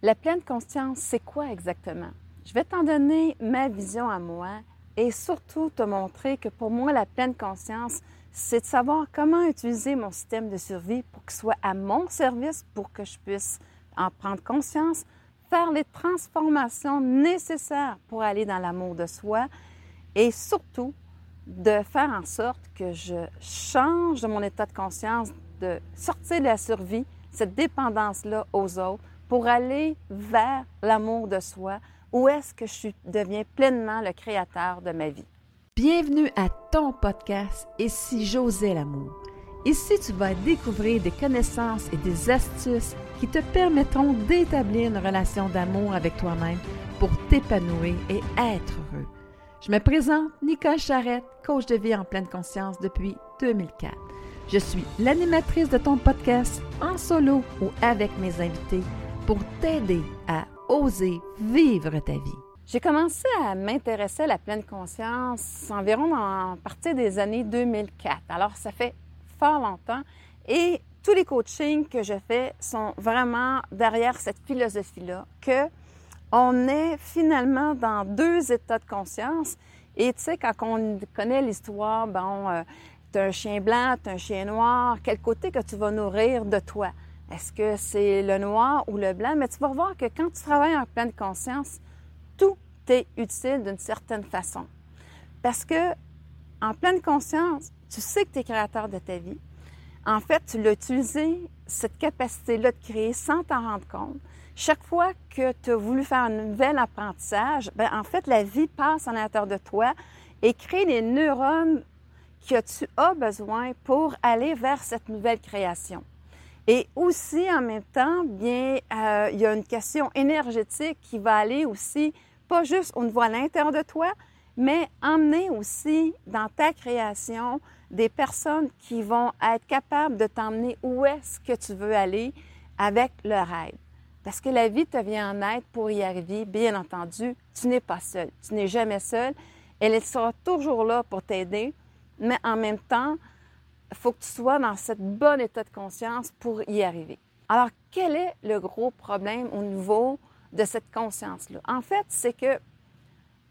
La pleine conscience, c'est quoi exactement? Je vais t'en donner ma vision à moi et surtout te montrer que pour moi, la pleine conscience, c'est de savoir comment utiliser mon système de survie pour qu'il soit à mon service, pour que je puisse en prendre conscience, faire les transformations nécessaires pour aller dans l'amour de soi et surtout de faire en sorte que je change mon état de conscience, de sortir de la survie, cette dépendance-là aux autres, pour aller vers l'amour de soi, où est-ce que je deviens pleinement le créateur de ma vie? Bienvenue à ton podcast si j'osais l'amour? Ici, tu vas découvrir des connaissances et des astuces qui te permettront d'établir une relation d'amour avec toi-même pour t'épanouir et être heureux. Je me présente Nicole Charrette, coach de vie en pleine conscience depuis 2004. Je suis l'animatrice de ton podcast en solo ou avec mes invités pour t'aider à oser vivre ta vie. J'ai commencé à m'intéresser à la pleine conscience environ à partir des années 2004. Alors, ça fait fort longtemps et tous les coachings que je fais sont vraiment derrière cette philosophie-là que on est finalement dans deux états de conscience. Et tu sais, quand on connaît l'histoire, bon, euh, un chien blanc, tu as un chien noir, quel côté que tu vas nourrir de toi? Est-ce que c'est le noir ou le blanc? Mais tu vas voir que quand tu travailles en pleine conscience, tout est utile d'une certaine façon. Parce que en pleine conscience, tu sais que tu es créateur de ta vie. En fait, tu l'as utilisé, cette capacité-là de créer sans t'en rendre compte. Chaque fois que tu as voulu faire un nouvel apprentissage, bien, en fait, la vie passe en l'intérieur de toi et crée les neurones que tu as besoin pour aller vers cette nouvelle création. Et aussi, en même temps, bien, euh, il y a une question énergétique qui va aller aussi, pas juste au niveau à l'intérieur de toi, mais emmener aussi dans ta création des personnes qui vont être capables de t'emmener où est-ce que tu veux aller avec leur aide. Parce que la vie te vient en aide pour y arriver. Bien entendu, tu n'es pas seul. Tu n'es jamais seul. Elle sera toujours là pour t'aider, mais en même temps, faut que tu sois dans ce bon état de conscience pour y arriver. Alors, quel est le gros problème au niveau de cette conscience-là? En fait, c'est que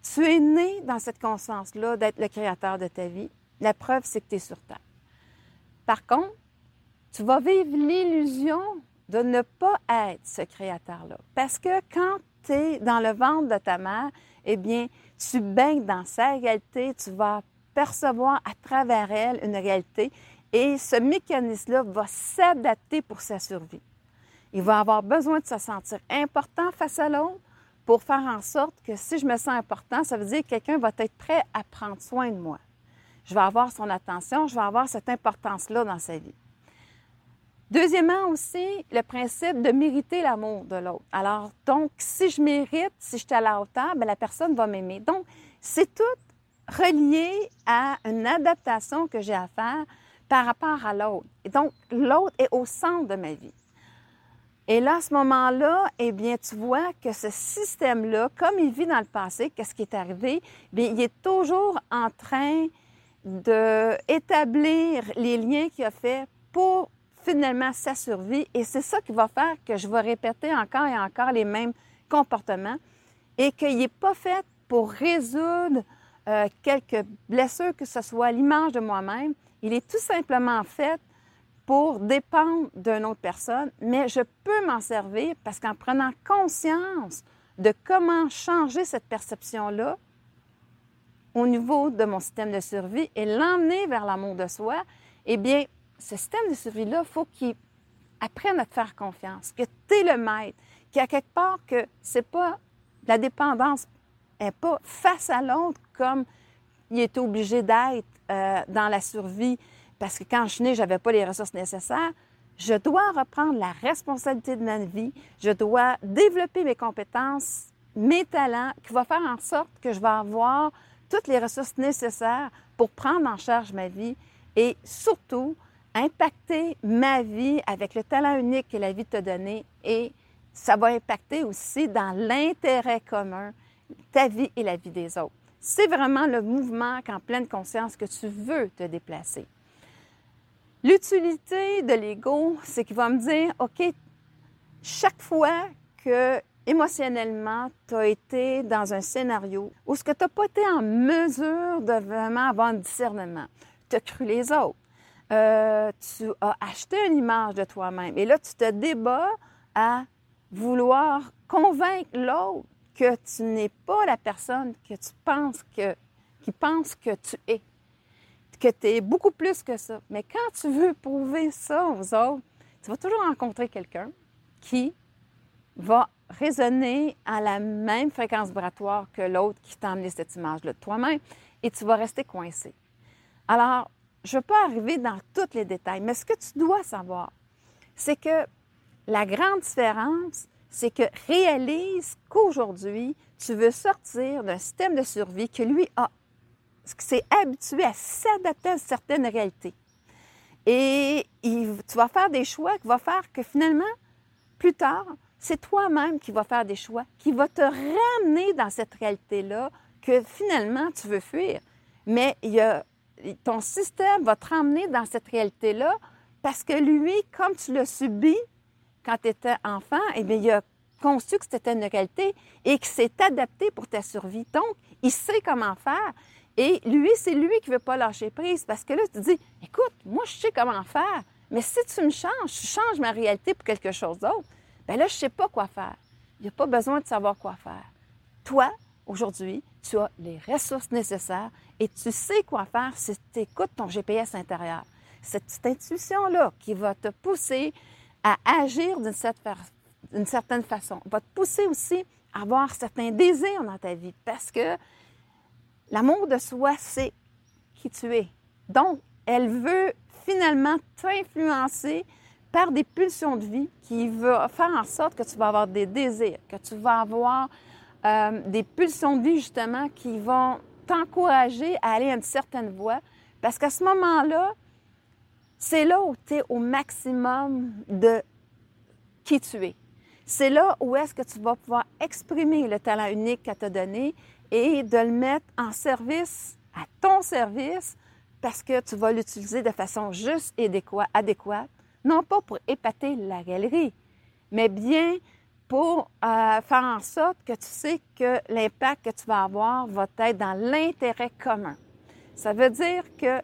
tu es né dans cette conscience-là d'être le créateur de ta vie. La preuve, c'est que tu es sur Terre. Par contre, tu vas vivre l'illusion de ne pas être ce créateur-là. Parce que quand tu es dans le ventre de ta mère, eh bien, tu baignes dans sa réalité, tu vas percevoir à travers elle une réalité et ce mécanisme-là va s'adapter pour sa survie. Il va avoir besoin de se sentir important face à l'autre pour faire en sorte que si je me sens important, ça veut dire que quelqu'un va être prêt à prendre soin de moi. Je vais avoir son attention, je vais avoir cette importance-là dans sa vie. Deuxièmement aussi, le principe de mériter l'amour de l'autre. Alors, donc, si je mérite, si je suis à la hauteur, bien, la personne va m'aimer. Donc, c'est tout relié à une adaptation que j'ai à faire par rapport à l'autre. Et donc, l'autre est au centre de ma vie. Et là, à ce moment-là, eh bien, tu vois que ce système-là, comme il vit dans le passé, qu'est-ce qui est arrivé? Bien, il est toujours en train d'établir les liens qu'il a fait pour finalement sa survie. Et c'est ça qui va faire que je vais répéter encore et encore les mêmes comportements et qu'il n'est pas fait pour résoudre euh, quelques blessures, que ce soit l'image de moi-même. Il est tout simplement fait pour dépendre d'une autre personne, mais je peux m'en servir parce qu'en prenant conscience de comment changer cette perception-là au niveau de mon système de survie et l'emmener vers l'amour de soi, eh bien, ce système de survie-là, il faut qu'il apprenne à te faire confiance, que tu es le maître, qu'il y a quelque part que c'est pas la dépendance n'est pas face à l'autre comme il est obligé d'être euh, dans la survie parce que quand je suis née, je n'avais pas les ressources nécessaires. Je dois reprendre la responsabilité de ma vie. Je dois développer mes compétences, mes talents, qui va faire en sorte que je vais avoir toutes les ressources nécessaires pour prendre en charge ma vie et surtout impacter ma vie avec le talent unique que la vie t'a donné et ça va impacter aussi dans l'intérêt commun ta vie et la vie des autres. C'est vraiment le mouvement qu'en pleine conscience que tu veux te déplacer. L'utilité de l'ego, c'est qu'il va me dire, OK, chaque fois que émotionnellement, tu as été dans un scénario où ce que tu n'as pas été en mesure de vraiment avoir un discernement. Tu as cru les autres. Euh, tu as acheté une image de toi-même. Et là, tu te débats à vouloir convaincre l'autre que tu n'es pas la personne que tu penses que, qui pense que tu es, que tu es beaucoup plus que ça. Mais quand tu veux prouver ça aux autres, tu vas toujours rencontrer quelqu'un qui va résonner à la même fréquence vibratoire que l'autre qui t'a amené cette image-là de toi-même et tu vas rester coincé. Alors, je ne veux pas arriver dans tous les détails, mais ce que tu dois savoir, c'est que la grande différence, c'est que réalise qu'aujourd'hui, tu veux sortir d'un système de survie que lui a, s'est habitué à s'adapter à certaines réalités. Et tu vas faire des choix qui vont faire que finalement, plus tard, c'est toi-même qui vas faire des choix, qui va te ramener dans cette réalité-là que finalement tu veux fuir. Mais il ton système va te ramener dans cette réalité-là parce que lui, comme tu l'as subi quand tu étais enfant, eh bien, il a conçu que c'était une réalité et qu'il s'est adapté pour ta survie. Donc, il sait comment faire. Et lui, c'est lui qui ne veut pas lâcher prise parce que là, tu te dis, écoute, moi, je sais comment faire, mais si tu me changes, tu changes ma réalité pour quelque chose d'autre, bien là, je ne sais pas quoi faire. Il n'y a pas besoin de savoir quoi faire. Toi, aujourd'hui, tu as les ressources nécessaires et tu sais quoi faire si tu écoutes ton GPS intérieur. Cette petite intuition-là qui va te pousser à agir d'une certaine façon, va te pousser aussi à avoir certains désirs dans ta vie parce que l'amour de soi, c'est qui tu es. Donc, elle veut finalement t'influencer par des pulsions de vie qui vont faire en sorte que tu vas avoir des désirs, que tu vas avoir euh, des pulsions de vie justement qui vont t'encourager à aller à une certaine voie. Parce qu'à ce moment-là, c'est là où tu es au maximum de qui tu es. C'est là où est-ce que tu vas pouvoir exprimer le talent unique qu'elle t'a donné et de le mettre en service, à ton service, parce que tu vas l'utiliser de façon juste et adéquate, non pas pour épater la galerie, mais bien pour euh, faire en sorte que tu sais que l'impact que tu vas avoir va être dans l'intérêt commun. Ça veut dire que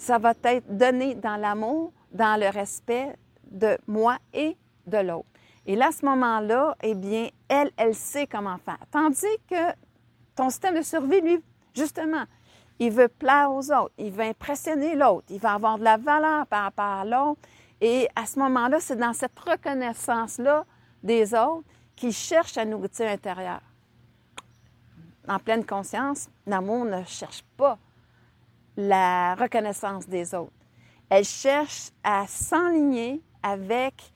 ça va être donné dans l'amour, dans le respect de moi et de l'autre. Et là, à ce moment-là, eh bien, elle, elle sait comment faire. Tandis que ton système de survie, lui, justement, il veut plaire aux autres, il veut impressionner l'autre, il va avoir de la valeur par rapport à l'autre. Et à ce moment-là, c'est dans cette reconnaissance-là des autres qui cherchent à nourriture intérieure. En pleine conscience, l'amour ne cherche pas la reconnaissance des autres. Elle cherche à s'enligner avec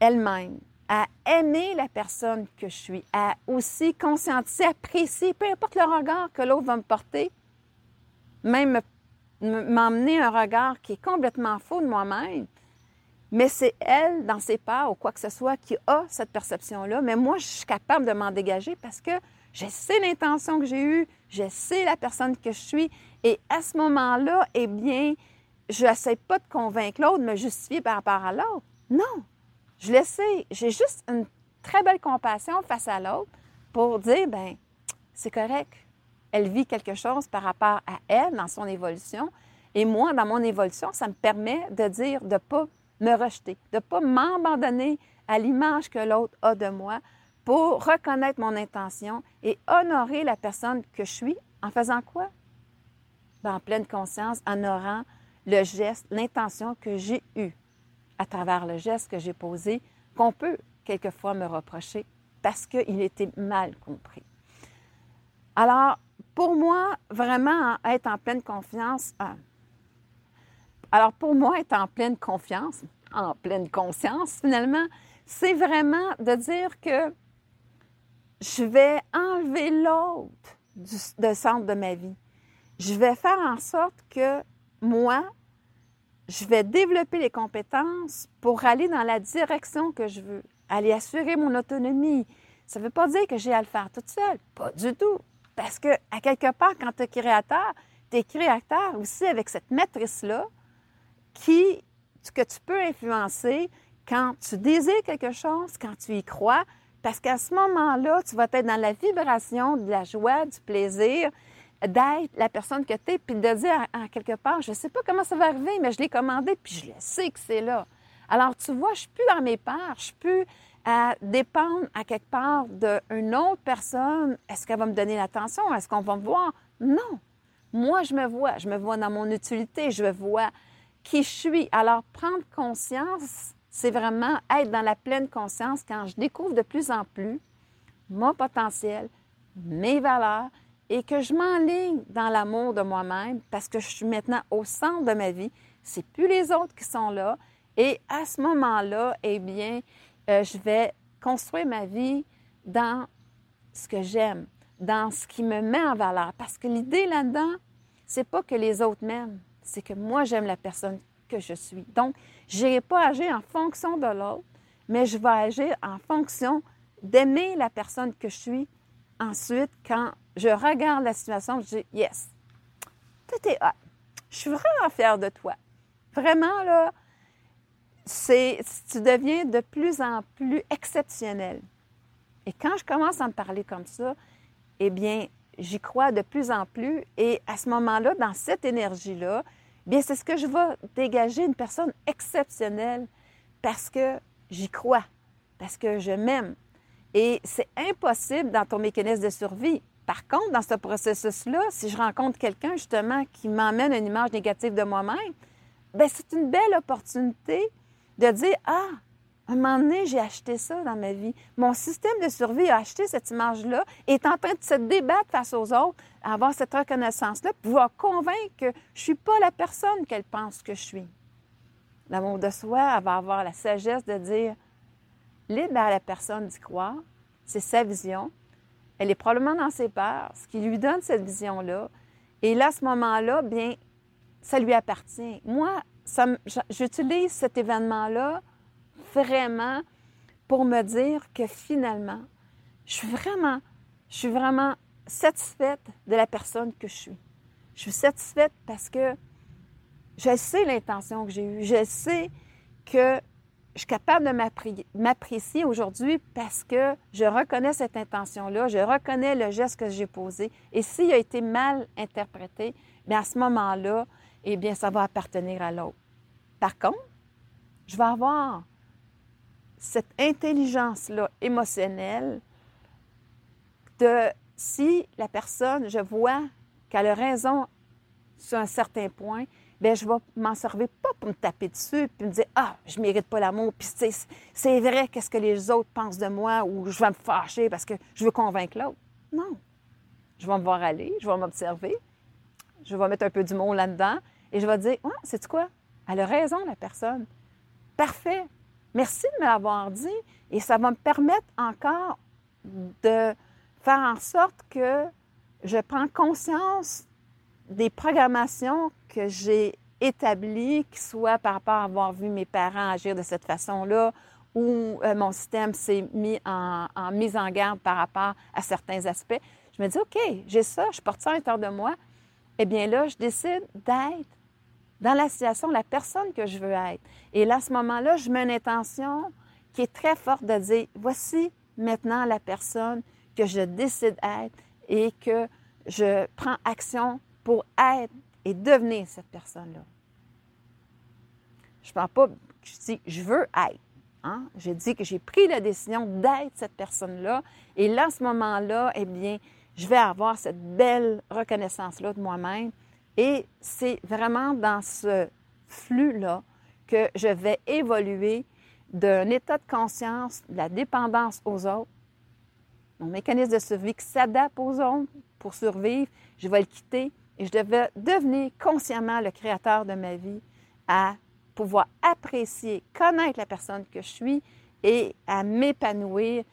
elle-même, à aimer la personne que je suis, à aussi conscientiser, apprécier, peu importe le regard que l'autre va me porter, même m'emmener un regard qui est complètement faux de moi-même, mais c'est elle, dans ses parts ou quoi que ce soit, qui a cette perception-là. Mais moi, je suis capable de m'en dégager parce que je sais l'intention que j'ai eue, je sais la personne que je suis. Et à ce moment-là, eh bien, je n'essaie pas de convaincre l'autre, de me justifier par rapport à l'autre. Non, je le. J'ai juste une très belle compassion face à l'autre pour dire, ben c'est correct. Elle vit quelque chose par rapport à elle dans son évolution. Et moi, dans mon évolution, ça me permet de dire, de ne pas me rejeter, de ne pas m'abandonner à l'image que l'autre a de moi pour reconnaître mon intention et honorer la personne que je suis en faisant quoi? En pleine conscience, en honorant le geste, l'intention que j'ai eue à travers le geste que j'ai posé, qu'on peut quelquefois me reprocher parce qu'il était mal compris. Alors, pour moi, vraiment être en pleine confiance, alors, pour moi, être en pleine confiance, en pleine conscience, finalement, c'est vraiment de dire que je vais enlever l'autre du, centre de ma vie. Je vais faire en sorte que moi, je vais développer les compétences pour aller dans la direction que je veux, aller assurer mon autonomie. Ça ne veut pas dire que j'ai à le faire toute seule, pas du tout. Parce que, à quelque part, quand tu es créateur, tu es créateur aussi avec cette matrice-là qui, que tu peux influencer quand tu désires quelque chose, quand tu y crois, Parce qu'à ce moment-là, tu vas être dans la vibration de la joie, du plaisir, d'être la personne que tu es, puis de dire en quelque part, je ne sais pas comment ça va arriver, mais je l'ai commandé, puis je le sais que c'est là. Alors, tu vois, je suis plus dans mes parts, je suis plus à dépendre à quelque part d'une autre personne. Est-ce qu'elle va me donner l'attention? Est-ce qu'on va me voir? Non. Moi, je me vois. Je me vois dans mon utilité. Je vois qui je suis. Alors, prendre conscience, c'est vraiment être dans la pleine conscience quand je découvre de plus en plus mon potentiel, mes valeurs et que je m'enligne dans l'amour de moi-même parce que je suis maintenant au centre de ma vie. C'est plus les autres qui sont là. Et à ce moment-là, eh bien, euh, je vais construire ma vie dans ce que j'aime, dans ce qui me met en valeur. Parce que l'idée là-dedans, c'est pas que les autres m'aiment, c'est que moi, j'aime la personne que je suis. Donc, je n'irai pas agir en fonction de l'autre, mais je vais agir en fonction d'aimer la personne que je suis. Ensuite, quand je regarde la situation, je dis Yes, tout est hot. Je suis vraiment fière de toi. Vraiment, là, c'est, tu deviens de plus en plus exceptionnel. Et quand je commence à me parler comme ça, eh bien, j'y crois de plus en plus. Et à ce moment-là, dans cette énergie-là, bien, c'est ce que je vais dégager une personne exceptionnelle parce que j'y crois, parce que je m'aime. Et c'est impossible dans ton mécanisme de survie. Par contre, dans ce processus-là, si je rencontre quelqu'un justement qui m'emmène une image négative de moi-même, bien, c'est une belle opportunité de dire Ah, un moment donné, j'ai acheté ça dans ma vie. Mon système de survie a acheté cette image-là et est en train de se débattre face aux autres, avoir cette reconnaissance-là, pouvoir convaincre que je ne suis pas la personne qu'elle pense que je suis. L'amour de soi, elle va avoir la sagesse de dire libre à la personne d'y croire, c'est sa vision. Elle est probablement dans ses peurs, ce qui lui donne cette vision-là. Et là, à ce moment-là, bien, ça lui appartient. Moi, j'utilise cet événement-là vraiment pour me dire que finalement, je suis vraiment, je suis vraiment satisfaite de la personne que je suis. Je suis satisfaite parce que je sais l'intention que j'ai eue. Je sais que je suis capable de m'apprécier aujourd'hui parce que je reconnais cette intention-là, je reconnais le geste que j'ai posé. Et s'il a été mal interprété, bien à ce moment-là, eh bien, ça va appartenir à l'autre. Par contre, je vais avoir cette intelligence-là émotionnelle de si la personne, je vois qu'elle a raison sur un certain point, bien, je vais m'en servir pas pour me taper dessus puis me dire Ah, je mérite pas l'amour, puis c'est vrai qu'est-ce que les autres pensent de moi ou je vais me fâcher parce que je veux convaincre l'autre. Non. Je vais me voir aller, je vais m'observer, je vais mettre un peu monde là-dedans et je vais dire Ah, c'est quoi? Elle a raison, la personne. Parfait. Merci de me l'avoir dit. Et ça va me permettre encore de faire en sorte que je prends conscience des programmations que j'ai établies, qui soient par rapport à avoir vu mes parents agir de cette façon-là, ou euh, mon système s'est mis en, mise en garde par rapport à certains aspects. Je me dis, OK, j'ai ça, je porte ça à l'intérieur de moi. Eh bien là, je décide d'être dans la situation la personne que je veux être. Et là, à ce moment-là, je mets une intention qui est très forte de dire, voici maintenant la personne que je décide d'être et que je prends action pour être et devenir cette personne-là. Je ne parle pas, je dis, je veux être. Hein? Je dis que j'ai pris la décision d'être cette personne-là. Et là, à ce moment-là, eh bien, je vais avoir cette belle reconnaissance-là de moi-même et c'est vraiment dans ce flux-là que je vais évoluer d'un état de conscience, de la dépendance aux autres, mon mécanisme de survie qui s'adapte aux autres pour survivre, je vais le quitter et je devais devenir consciemment le créateur de ma vie à pouvoir apprécier, connaître la personne que je suis et à m'épanouir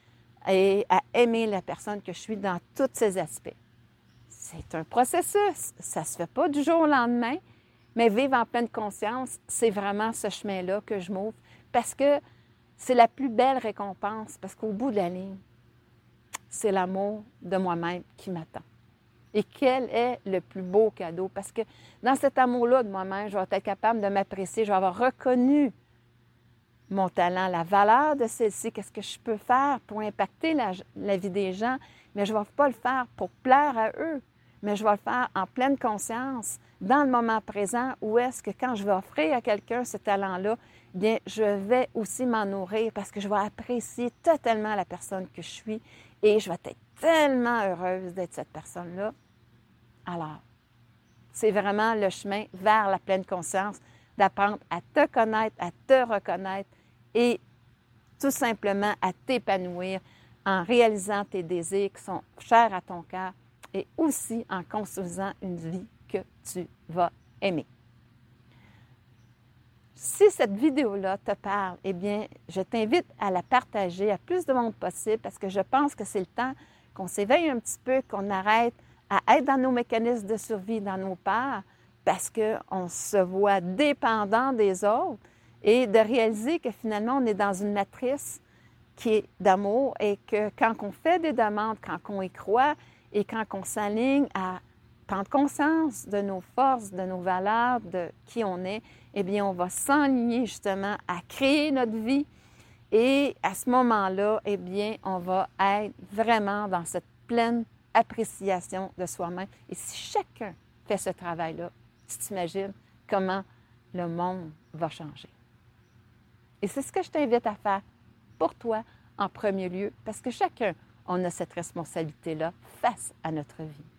et à aimer la personne que je suis dans tous ses aspects c'est un processus. Ça ne se fait pas du jour au lendemain, mais vivre en pleine conscience, c'est vraiment ce chemin-là que je m'ouvre parce que c'est la plus belle récompense, parce qu'au bout de la ligne, c'est l'amour de moi-même qui m'attend. Et quel est le plus beau cadeau? Parce que dans cet amour-là de moi-même, je vais être capable de m'apprécier, je vais avoir reconnu mon talent, la valeur de celle-ci, qu'est-ce que je peux faire pour impacter la, vie des gens, mais je ne vais pas le faire pour plaire à eux, mais je vais le faire en pleine conscience, dans le moment présent, où est-ce que quand je vais offrir à quelqu'un ce talent-là, bien, je vais aussi m'en nourrir parce que je vais apprécier totalement la personne que je suis et je vais être tellement heureuse d'être cette personne-là. Alors, c'est vraiment le chemin vers la pleine conscience, d'apprendre à te connaître, à te reconnaître et tout simplement à t'épanouir en réalisant tes désirs qui sont chers à ton cœur et aussi en construisant une vie que tu vas aimer. Si cette vidéo-là te parle, eh bien, je t'invite à la partager à plus de monde possible parce que je pense que c'est le temps qu'on s'éveille un petit peu, qu'on arrête à être dans nos mécanismes de survie, dans nos peurs, parce qu'on se voit dépendant des autres et de réaliser que finalement, on est dans une matrice qui est d'amour et que quand on fait des demandes, quand on y croit et quand on s'aligne à prendre conscience de nos forces, de nos valeurs, de qui on est, eh bien, on va s'enligner justement à créer notre vie. Et à ce moment-là, eh bien, on va être vraiment dans cette pleine appréciation de soi-même. Et si chacun fait ce travail-là, tu t'imagines comment le monde va changer. Et c'est ce que je t'invite à faire pour toi en premier lieu, parce que chacun, on a cette responsabilité-là face à notre vie.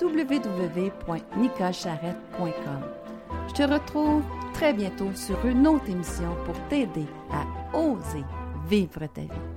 www.nicolcharrette.com. Je te retrouve très bientôt sur une autre émission pour t'aider à oser vivre ta vie.